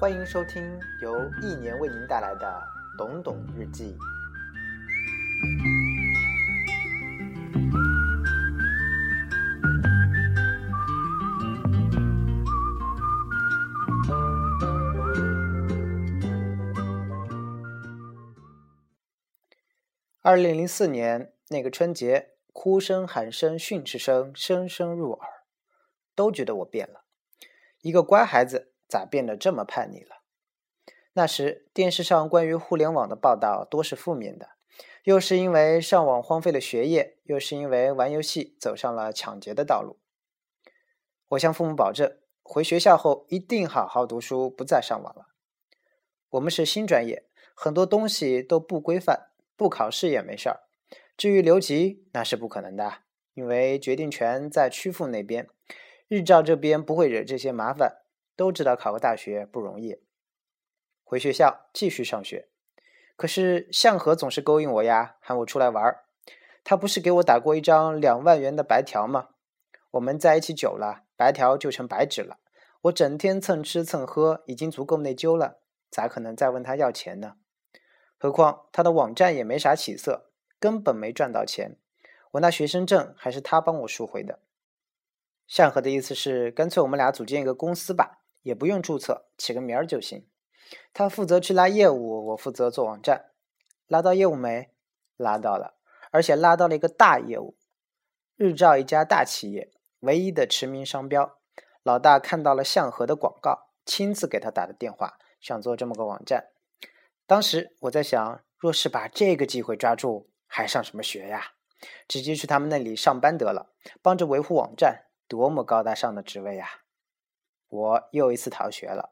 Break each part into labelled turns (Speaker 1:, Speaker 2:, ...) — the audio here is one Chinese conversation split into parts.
Speaker 1: 欢迎收听由一年为您带来的《懂懂日记》。二零零四年那个春节，哭声、喊声、训斥声声声入耳，都觉得我变了，一个乖孩子。咋变得这么叛逆了？那时电视上关于互联网的报道多是负面的，又是因为上网荒废了学业，又是因为玩游戏走上了抢劫的道路。我向父母保证，回学校后一定好好读书，不再上网了。我们是新专业，很多东西都不规范，不考试也没事儿。至于留级，那是不可能的，因为决定权在曲阜那边，日照这边不会惹这些麻烦。都知道考个大学不容易，回学校继续上学。可是向和总是勾引我呀，喊我出来玩儿。他不是给我打过一张两万元的白条吗？我们在一起久了，白条就成白纸了。我整天蹭吃蹭喝，已经足够内疚了，咋可能再问他要钱呢？何况他的网站也没啥起色，根本没赚到钱。我那学生证还是他帮我赎回的。向和的意思是，干脆我们俩组建一个公司吧。也不用注册，起个名儿就行。他负责去拉业务，我负责做网站。拉到业务没？拉到了，而且拉到了一个大业务。日照一家大企业，唯一的驰名商标。老大看到了向和的广告，亲自给他打的电话，想做这么个网站。当时我在想，若是把这个机会抓住，还上什么学呀？直接去他们那里上班得了，帮着维护网站，多么高大上的职位呀！我又一次逃学了。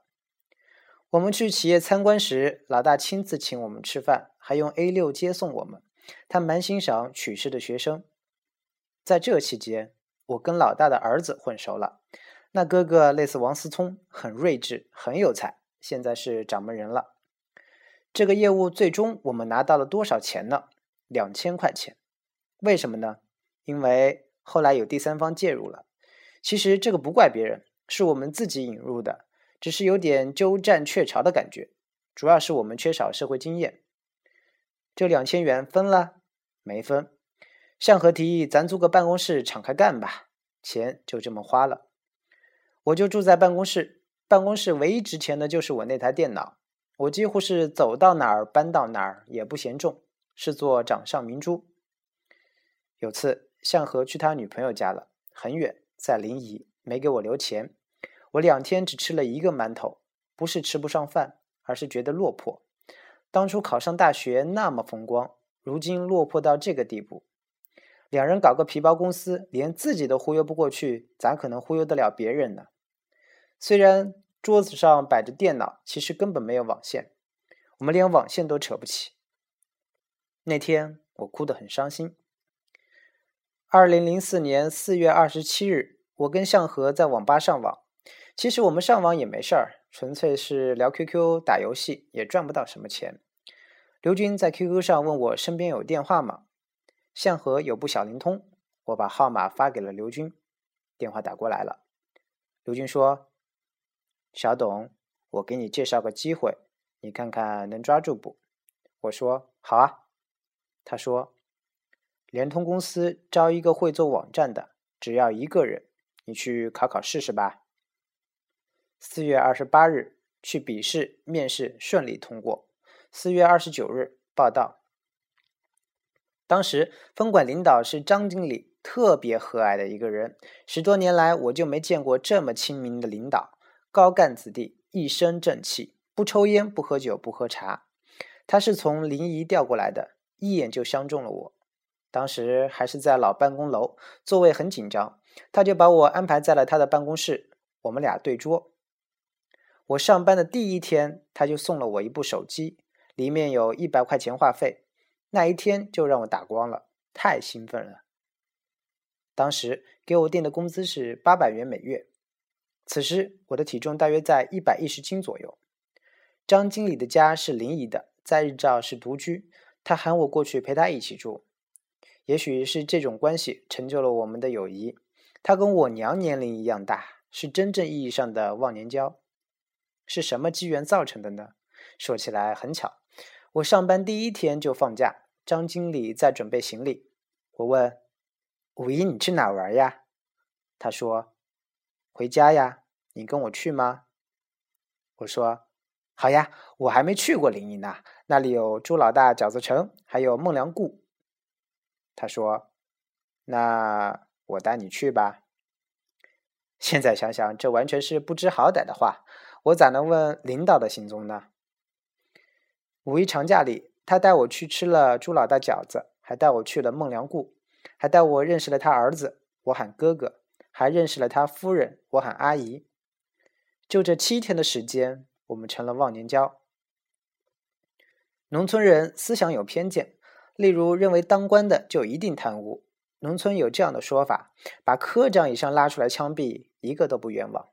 Speaker 1: 我们去企业参观时，老大亲自请我们吃饭，还用 A 六接送我们。他蛮欣赏取士的学生。在这期间，我跟老大的儿子混熟了。那哥哥类似王思聪，很睿智，很有才，现在是掌门人了。这个业务最终我们拿到了多少钱呢？两千块钱。为什么呢？因为后来有第三方介入了。其实这个不怪别人。是我们自己引入的，只是有点鸠占鹊巢的感觉。主要是我们缺少社会经验。这两千元分了没分？向和提议咱租个办公室敞开干吧，钱就这么花了。我就住在办公室，办公室唯一值钱的就是我那台电脑。我几乎是走到哪儿搬到哪儿，也不嫌重，是座掌上明珠。有次向和去他女朋友家了，很远，在临沂。没给我留钱，我两天只吃了一个馒头，不是吃不上饭，而是觉得落魄。当初考上大学那么风光，如今落魄到这个地步。两人搞个皮包公司，连自己都忽悠不过去，咋可能忽悠得了别人呢？虽然桌子上摆着电脑，其实根本没有网线，我们连网线都扯不起。那天我哭得很伤心。二零零四年四月二十七日。我跟向和在网吧上网，其实我们上网也没事儿，纯粹是聊 QQ 打游戏，也赚不到什么钱。刘军在 QQ 上问我身边有电话吗？向和有部小灵通，我把号码发给了刘军，电话打过来了。刘军说：“小董，我给你介绍个机会，你看看能抓住不？”我说：“好啊。”他说：“联通公司招一个会做网站的，只要一个人。”你去考考试试吧。四月二十八日去笔试，面试顺利通过。四月二十九日报道。当时分管领导是张经理，特别和蔼的一个人。十多年来，我就没见过这么亲民的领导。高干子弟，一身正气，不抽烟，不喝酒，不喝茶。他是从临沂调过来的，一眼就相中了我。当时还是在老办公楼，座位很紧张。他就把我安排在了他的办公室，我们俩对桌。我上班的第一天，他就送了我一部手机，里面有一百块钱话费，那一天就让我打光了，太兴奋了。当时给我定的工资是八百元每月，此时我的体重大约在一百一十斤左右。张经理的家是临沂的，在日照是独居，他喊我过去陪他一起住。也许是这种关系成就了我们的友谊。他跟我娘年龄一样大，是真正意义上的忘年交。是什么机缘造成的呢？说起来很巧，我上班第一天就放假，张经理在准备行李。我问：“五一你去哪玩呀？”他说：“回家呀。”你跟我去吗？我说：“好呀，我还没去过临沂呢，那里有朱老大饺子城，还有孟良崮。”他说：“那我带你去吧。”现在想想，这完全是不知好歹的话。我咋能问领导的行踪呢？五一长假里，他带我去吃了朱老大饺子，还带我去了孟良崮，还带我认识了他儿子，我喊哥哥，还认识了他夫人，我喊阿姨。就这七天的时间，我们成了忘年交。农村人思想有偏见，例如认为当官的就一定贪污。农村有这样的说法：把科长以上拉出来枪毙，一个都不冤枉。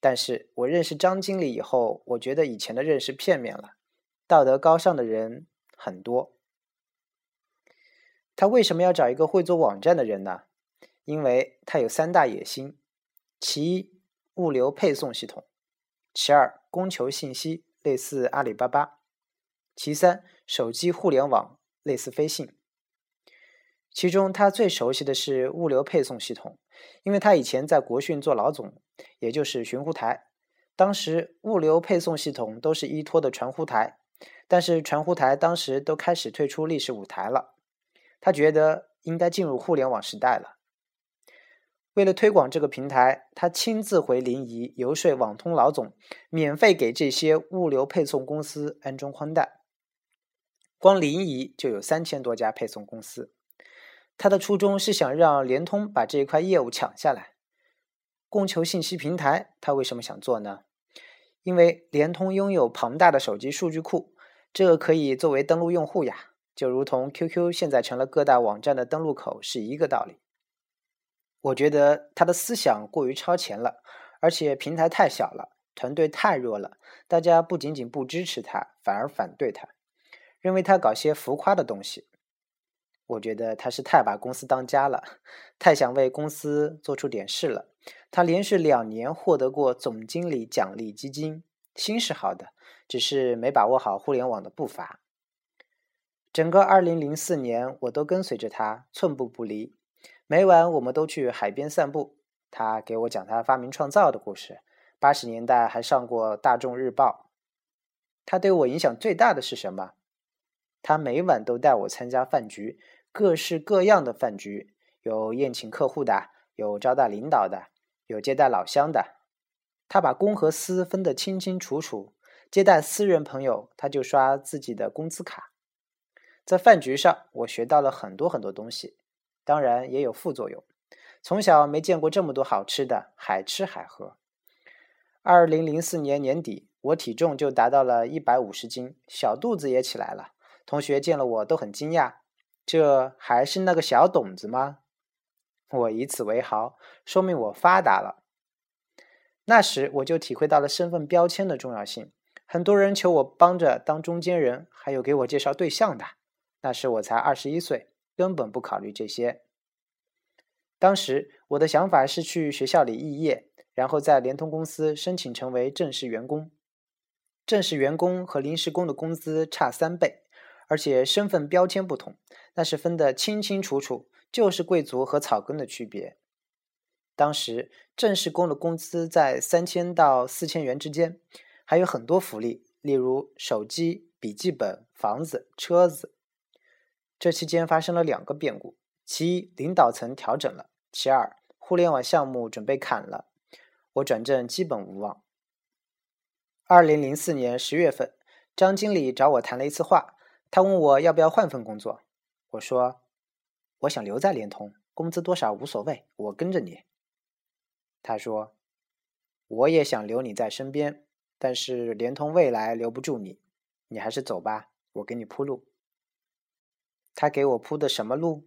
Speaker 1: 但是我认识张经理以后，我觉得以前的认识片面了。道德高尚的人很多。他为什么要找一个会做网站的人呢？因为他有三大野心：其一，物流配送系统；其二，供求信息，类似阿里巴巴；其三，手机互联网，类似飞信。其中他最熟悉的是物流配送系统，因为他以前在国讯做老总，也就是寻呼台。当时物流配送系统都是依托的传呼台，但是传呼台当时都开始退出历史舞台了。他觉得应该进入互联网时代了。为了推广这个平台，他亲自回临沂游说网通老总，免费给这些物流配送公司安装宽带。光临沂就有三千多家配送公司。他的初衷是想让联通把这一块业务抢下来。供求信息平台，他为什么想做呢？因为联通拥有庞大的手机数据库，这个可以作为登录用户呀，就如同 QQ 现在成了各大网站的登录口是一个道理。我觉得他的思想过于超前了，而且平台太小了，团队太弱了，大家不仅仅不支持他，反而反对他，认为他搞些浮夸的东西。我觉得他是太把公司当家了，太想为公司做出点事了。他连续两年获得过总经理奖励基金，心是好的，只是没把握好互联网的步伐。整个2004年，我都跟随着他，寸步不离。每晚我们都去海边散步，他给我讲他发明创造的故事。八十年代还上过《大众日报》。他对我影响最大的是什么？他每晚都带我参加饭局。各式各样的饭局，有宴请客户的，有招待领导的，有接待老乡的。他把公和私分得清清楚楚。接待私人朋友，他就刷自己的工资卡。在饭局上，我学到了很多很多东西，当然也有副作用。从小没见过这么多好吃的，海吃海喝。二零零四年年底，我体重就达到了一百五十斤，小肚子也起来了。同学见了我都很惊讶。这还是那个小董子吗？我以此为豪，说明我发达了。那时我就体会到了身份标签的重要性。很多人求我帮着当中间人，还有给我介绍对象的。那时我才二十一岁，根本不考虑这些。当时我的想法是去学校里肄业，然后在联通公司申请成为正式员工。正式员工和临时工的工资差三倍。而且身份标签不同，那是分得清清楚楚，就是贵族和草根的区别。当时正式工的工资在三千到四千元之间，还有很多福利，例如手机、笔记本、房子、车子。这期间发生了两个变故：其一，领导层调整了；其二，互联网项目准备砍了，我转正基本无望。二零零四年十月份，张经理找我谈了一次话。他问我要不要换份工作，我说我想留在联通，工资多少无所谓，我跟着你。他说我也想留你在身边，但是联通未来留不住你，你还是走吧，我给你铺路。他给我铺的什么路？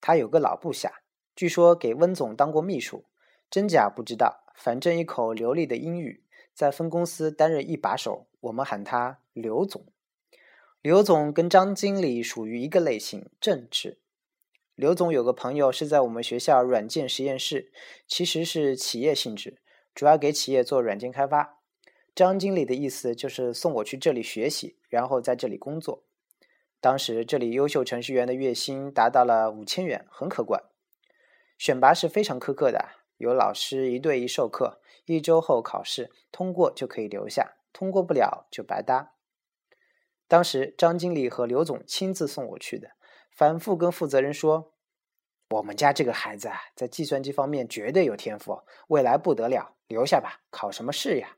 Speaker 1: 他有个老部下，据说给温总当过秘书，真假不知道，反正一口流利的英语，在分公司担任一把手，我们喊他刘总。刘总跟张经理属于一个类型，正直。刘总有个朋友是在我们学校软件实验室，其实是企业性质，主要给企业做软件开发。张经理的意思就是送我去这里学习，然后在这里工作。当时这里优秀程序员的月薪达到了五千元，很可观。选拔是非常苛刻的，有老师一对一授课，一周后考试，通过就可以留下，通过不了就白搭。当时张经理和刘总亲自送我去的，反复跟负责人说：“我们家这个孩子啊，在计算机方面绝对有天赋，未来不得了，留下吧，考什么试呀？”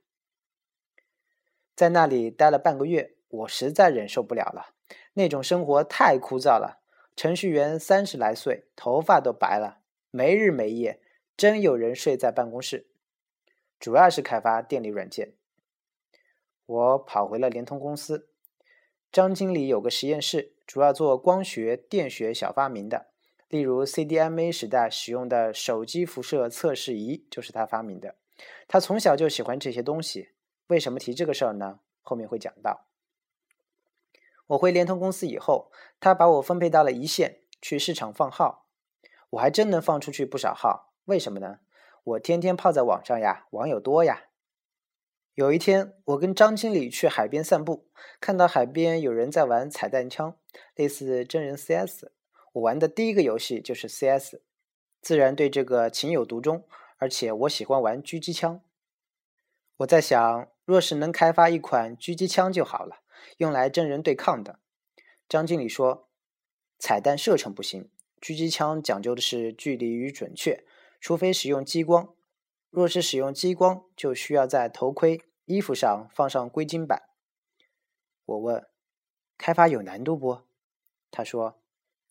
Speaker 1: 在那里待了半个月，我实在忍受不了了，那种生活太枯燥了。程序员三十来岁，头发都白了。没日没夜，真有人睡在办公室。主要是开发电力软件。我跑回了联通公司。张经理有个实验室，主要做光学、电学小发明的，例如 CDMA 时代使用的手机辐射测试仪就是他发明的。他从小就喜欢这些东西。为什么提这个事儿呢？后面会讲到。我回联通公司以后，他把我分配到了一线，去市场放号。我还真能放出去不少号，为什么呢？我天天泡在网上呀，网友多呀。有一天，我跟张经理去海边散步，看到海边有人在玩彩弹枪，类似真人 CS。我玩的第一个游戏就是 CS，自然对这个情有独钟。而且我喜欢玩狙击枪。我在想，若是能开发一款狙击枪就好了，用来真人对抗的。张经理说，彩弹射程不行。狙击枪讲究的是距离与准确，除非使用激光。若是使用激光，就需要在头盔、衣服上放上硅晶板。我问：“开发有难度不？”他说：“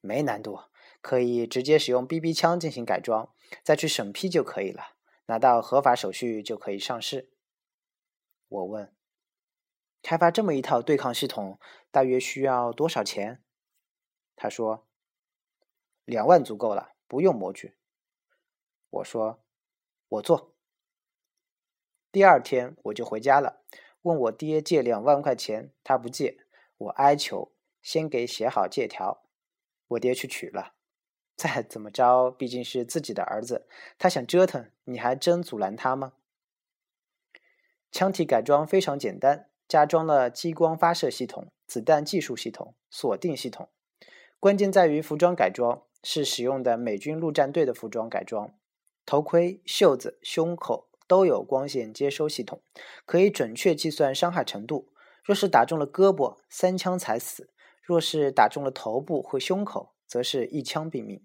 Speaker 1: 没难度，可以直接使用 BB 枪进行改装，再去审批就可以了，拿到合法手续就可以上市。”我问：“开发这么一套对抗系统，大约需要多少钱？”他说。两万足够了，不用模具。我说：“我做。”第二天我就回家了，问我爹借两万块钱，他不借，我哀求，先给写好借条。我爹去取了。再怎么着，毕竟是自己的儿子，他想折腾，你还真阻拦他吗？枪体改装非常简单，加装了激光发射系统、子弹技术系统、锁定系统，关键在于服装改装。是使用的美军陆战队的服装改装，头盔、袖子、胸口都有光线接收系统，可以准确计算伤害程度。若是打中了胳膊，三枪才死；若是打中了头部或胸口，则是一枪毙命。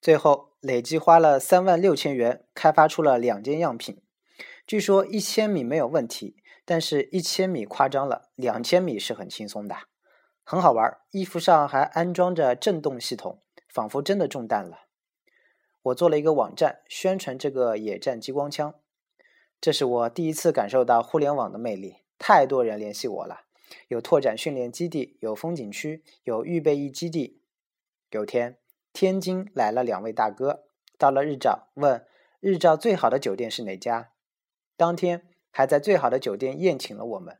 Speaker 1: 最后累计花了三万六千元，开发出了两件样品。据说一千米没有问题，但是一千米夸张了，两千米是很轻松的，很好玩。衣服上还安装着震动系统。仿佛真的中弹了。我做了一个网站宣传这个野战激光枪，这是我第一次感受到互联网的魅力。太多人联系我了，有拓展训练基地，有风景区，有预备役基地。有天，天津来了两位大哥，到了日照，问日照最好的酒店是哪家。当天还在最好的酒店宴请了我们。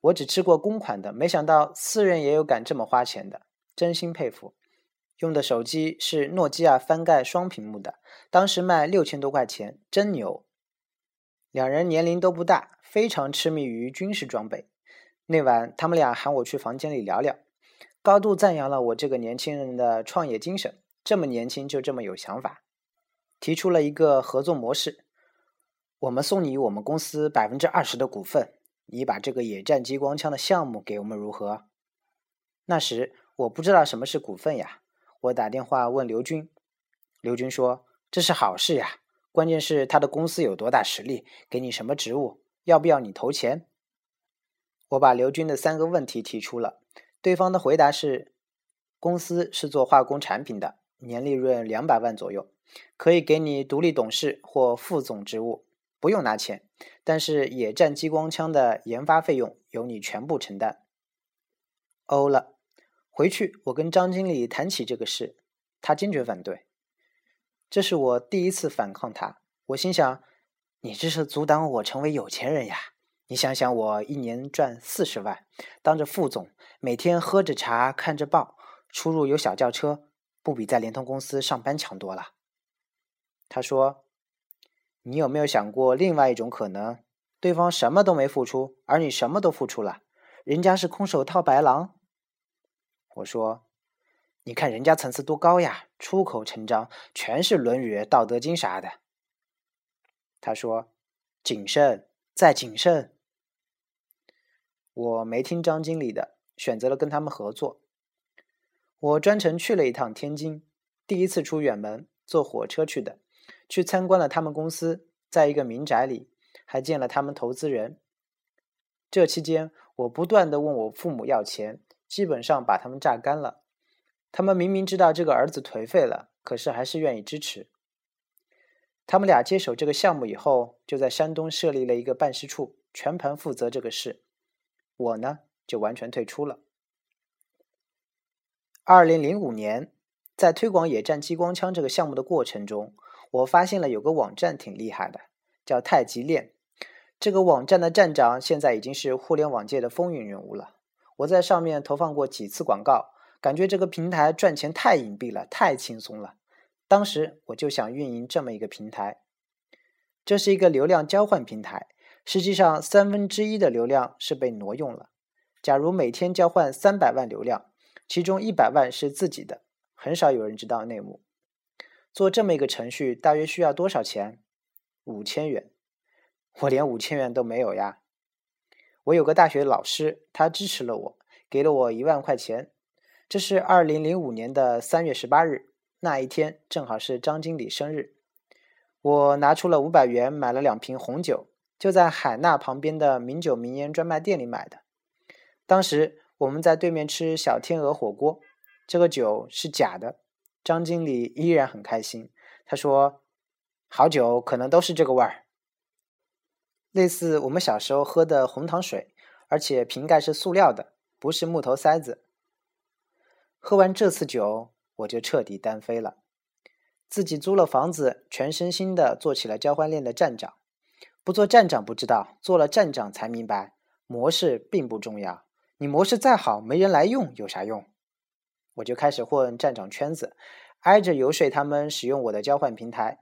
Speaker 1: 我只吃过公款的，没想到私人也有敢这么花钱的，真心佩服。用的手机是诺基亚翻盖双屏幕的，当时卖六千多块钱，真牛。两人年龄都不大，非常痴迷于军事装备。那晚，他们俩喊我去房间里聊聊，高度赞扬了我这个年轻人的创业精神，这么年轻就这么有想法，提出了一个合作模式：我们送你我们公司百分之二十的股份，你把这个野战激光枪的项目给我们如何？那时我不知道什么是股份呀。我打电话问刘军，刘军说：“这是好事呀，关键是他的公司有多大实力，给你什么职务，要不要你投钱？”我把刘军的三个问题提出了，对方的回答是：公司是做化工产品的，年利润两百万左右，可以给你独立董事或副总职务，不用拿钱，但是野战激光枪的研发费用由你全部承担。欧了。回去，我跟张经理谈起这个事，他坚决反对。这是我第一次反抗他。我心想，你这是阻挡我成为有钱人呀！你想想，我一年赚四十万，当着副总，每天喝着茶，看着报，出入有小轿车，不比在联通公司上班强多了？他说：“你有没有想过另外一种可能？对方什么都没付出，而你什么都付出了，人家是空手套白狼。我说：“你看人家层次多高呀，出口成章，全是《论语》《道德经》啥的。”他说：“谨慎，再谨慎。”我没听张经理的，选择了跟他们合作。我专程去了一趟天津，第一次出远门，坐火车去的，去参观了他们公司，在一个民宅里。还见了他们投资人。这期间，我不断的问我父母要钱，基本上把他们榨干了。他们明明知道这个儿子颓废了，可是还是愿意支持。他们俩接手这个项目以后，就在山东设立了一个办事处，全盘负责这个事。我呢，就完全退出了。二零零五年，在推广野战激光枪这个项目的过程中，我发现了有个网站挺厉害的，叫太极链。这个网站的站长现在已经是互联网界的风云人物了。我在上面投放过几次广告，感觉这个平台赚钱太隐蔽了，太轻松了。当时我就想运营这么一个平台。这是一个流量交换平台，实际上三分之一的流量是被挪用了。假如每天交换三百万流量，其中一百万是自己的，很少有人知道内幕。做这么一个程序大约需要多少钱？五千元。我连五千元都没有呀！我有个大学老师，他支持了我，给了我一万块钱。这是二零零五年的三月十八日，那一天正好是张经理生日。我拿出了五百元买了两瓶红酒，就在海纳旁边的名酒名烟专卖店里买的。当时我们在对面吃小天鹅火锅，这个酒是假的。张经理依然很开心，他说：“好酒可能都是这个味儿。”类似我们小时候喝的红糖水，而且瓶盖是塑料的，不是木头塞子。喝完这次酒，我就彻底单飞了，自己租了房子，全身心的做起了交换链的站长。不做站长不知道，做了站长才明白，模式并不重要。你模式再好，没人来用有啥用？我就开始混站长圈子，挨着游说他们使用我的交换平台。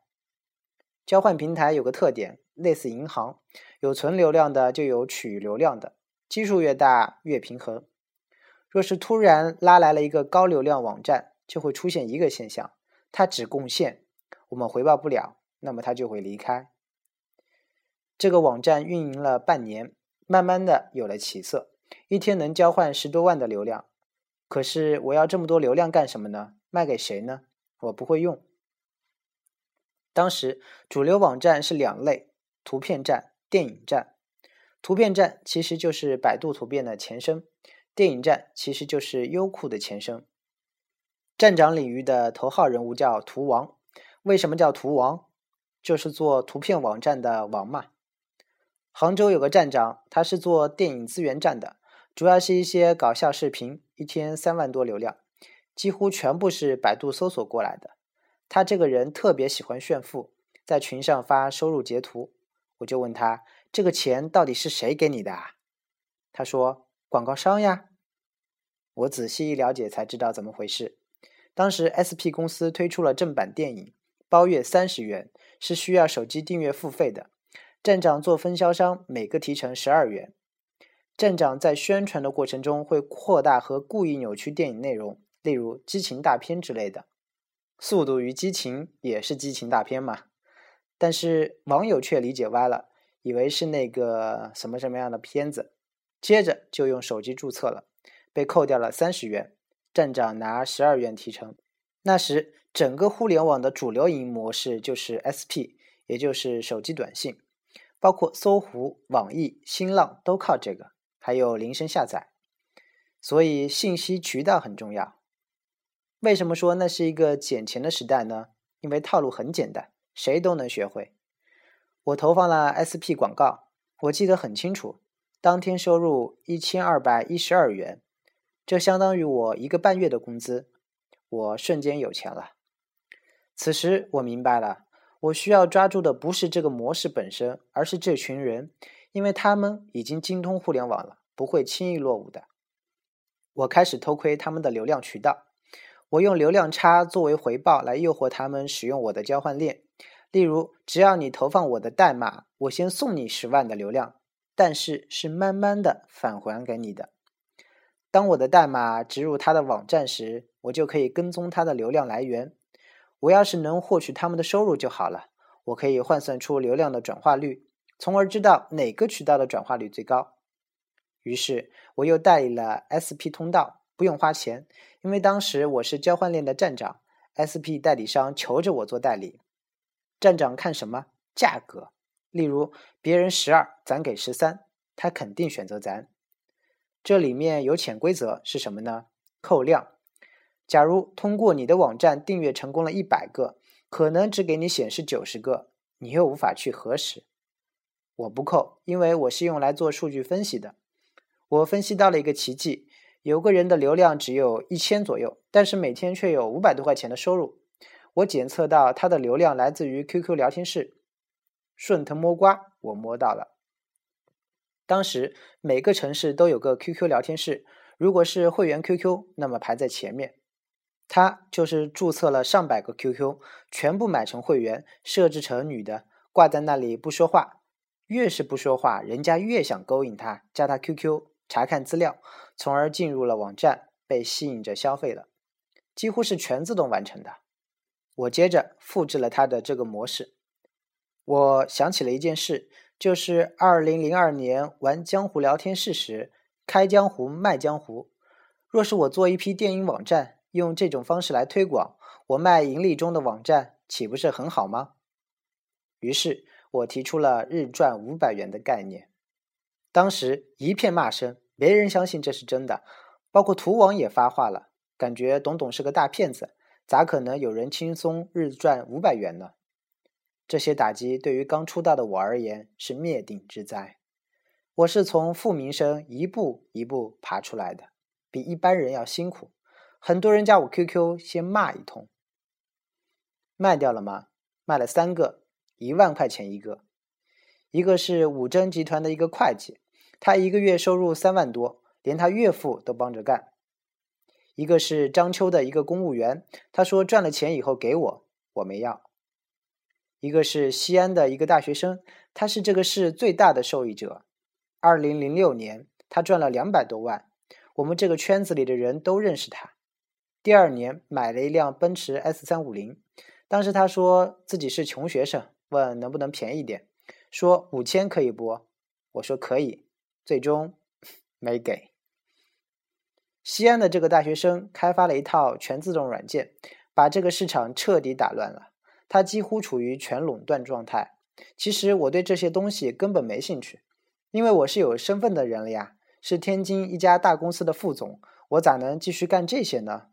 Speaker 1: 交换平台有个特点。类似银行，有存流量的就有取流量的，基数越大越平衡。若是突然拉来了一个高流量网站，就会出现一个现象：它只贡献，我们回报不了，那么它就会离开。这个网站运营了半年，慢慢的有了起色，一天能交换十多万的流量。可是我要这么多流量干什么呢？卖给谁呢？我不会用。当时主流网站是两类。图片站、电影站，图片站其实就是百度图片的前身，电影站其实就是优酷的前身。站长领域的头号人物叫图王，为什么叫图王？就是做图片网站的王嘛。杭州有个站长，他是做电影资源站的，主要是一些搞笑视频，一天三万多流量，几乎全部是百度搜索过来的。他这个人特别喜欢炫富，在群上发收入截图。我就问他：“这个钱到底是谁给你的？”啊？他说：“广告商呀。”我仔细一了解才知道怎么回事。当时 SP 公司推出了正版电影，包月三十元，是需要手机订阅付费的。站长做分销商，每个提成十二元。站长在宣传的过程中会扩大和故意扭曲电影内容，例如激情大片之类的。《速度与激情》也是激情大片嘛。但是网友却理解歪了，以为是那个什么什么样的片子，接着就用手机注册了，被扣掉了三十元，站长拿十二元提成。那时整个互联网的主流营模式就是 SP，也就是手机短信，包括搜狐、网易、新浪都靠这个，还有铃声下载。所以信息渠道很重要。为什么说那是一个捡钱的时代呢？因为套路很简单。谁都能学会。我投放了 SP 广告，我记得很清楚，当天收入一千二百一十二元，这相当于我一个半月的工资。我瞬间有钱了。此时我明白了，我需要抓住的不是这个模式本身，而是这群人，因为他们已经精通互联网了，不会轻易落伍的。我开始偷窥他们的流量渠道，我用流量差作为回报来诱惑他们使用我的交换链。例如，只要你投放我的代码，我先送你十万的流量，但是是慢慢的返还给你的。当我的代码植入他的网站时，我就可以跟踪他的流量来源。我要是能获取他们的收入就好了。我可以换算出流量的转化率，从而知道哪个渠道的转化率最高。于是，我又代理了 SP 通道，不用花钱，因为当时我是交换链的站长，SP 代理商求着我做代理。站长看什么？价格。例如，别人十二，咱给十三，他肯定选择咱。这里面有潜规则是什么呢？扣量。假如通过你的网站订阅成功了一百个，可能只给你显示九十个，你又无法去核实。我不扣，因为我是用来做数据分析的。我分析到了一个奇迹：有个人的流量只有一千左右，但是每天却有五百多块钱的收入。我检测到他的流量来自于 QQ 聊天室，顺藤摸瓜，我摸到了。当时每个城市都有个 QQ 聊天室，如果是会员 QQ，那么排在前面。他就是注册了上百个 QQ，全部买成会员，设置成女的，挂在那里不说话。越是不说话，人家越想勾引他，加他 QQ，查看资料，从而进入了网站，被吸引着消费了，几乎是全自动完成的。我接着复制了他的这个模式。我想起了一件事，就是二零零二年玩江湖聊天室时，开江湖卖江湖。若是我做一批电影网站。用这种方式来推广我卖盈利中的网站，岂不是很好吗？于是我提出了日赚五百元的概念。当时一片骂声，没人相信这是真的，包括图王也发话了，感觉董董是个大骗子，咋可能有人轻松日赚五百元呢？这些打击对于刚出道的我而言是灭顶之灾。我是从负名声一步一步爬出来的，比一般人要辛苦。很多人加我 QQ，先骂一通。卖掉了吗？卖了三个，一万块钱一个。一个是五珍集团的一个会计，他一个月收入三万多，连他岳父都帮着干。一个是章丘的一个公务员，他说赚了钱以后给我，我没要。一个是西安的一个大学生，他是这个市最大的受益者。二零零六年，他赚了两百多万，我们这个圈子里的人都认识他。第二年买了一辆奔驰 S 三五零，当时他说自己是穷学生，问能不能便宜点，说五千可以不？我说可以，最终没给。西安的这个大学生开发了一套全自动软件，把这个市场彻底打乱了，他几乎处于全垄断状态。其实我对这些东西根本没兴趣，因为我是有身份的人了呀，是天津一家大公司的副总，我咋能继续干这些呢？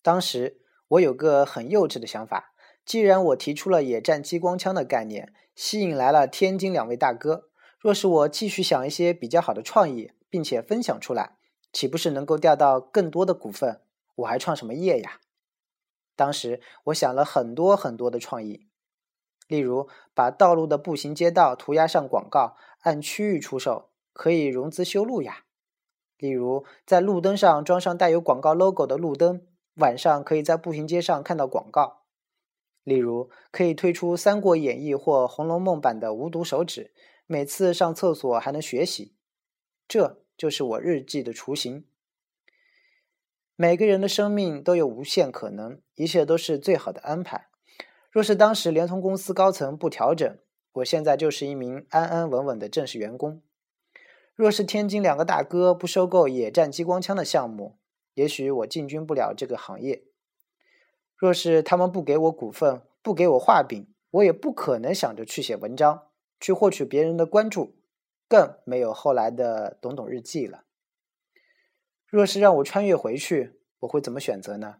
Speaker 1: 当时我有个很幼稚的想法，既然我提出了野战激光枪的概念，吸引来了天津两位大哥，若是我继续想一些比较好的创意，并且分享出来，岂不是能够钓到更多的股份？我还创什么业呀？当时我想了很多很多的创意，例如把道路的步行街道涂鸦上广告，按区域出售，可以融资修路呀；例如在路灯上装上带有广告 logo 的路灯。晚上可以在步行街上看到广告，例如可以推出《三国演义》或《红楼梦》版的无毒手指，每次上厕所还能学习。这就是我日记的雏形。每个人的生命都有无限可能，一切都是最好的安排。若是当时联通公司高层不调整，我现在就是一名安安稳稳的正式员工。若是天津两个大哥不收购野战激光枪的项目，也许我进军不了这个行业。若是他们不给我股份，不给我画饼，我也不可能想着去写文章，去获取别人的关注，更没有后来的懂懂日记了。若是让我穿越回去，我会怎么选择呢？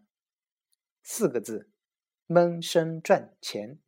Speaker 1: 四个字：闷声赚钱。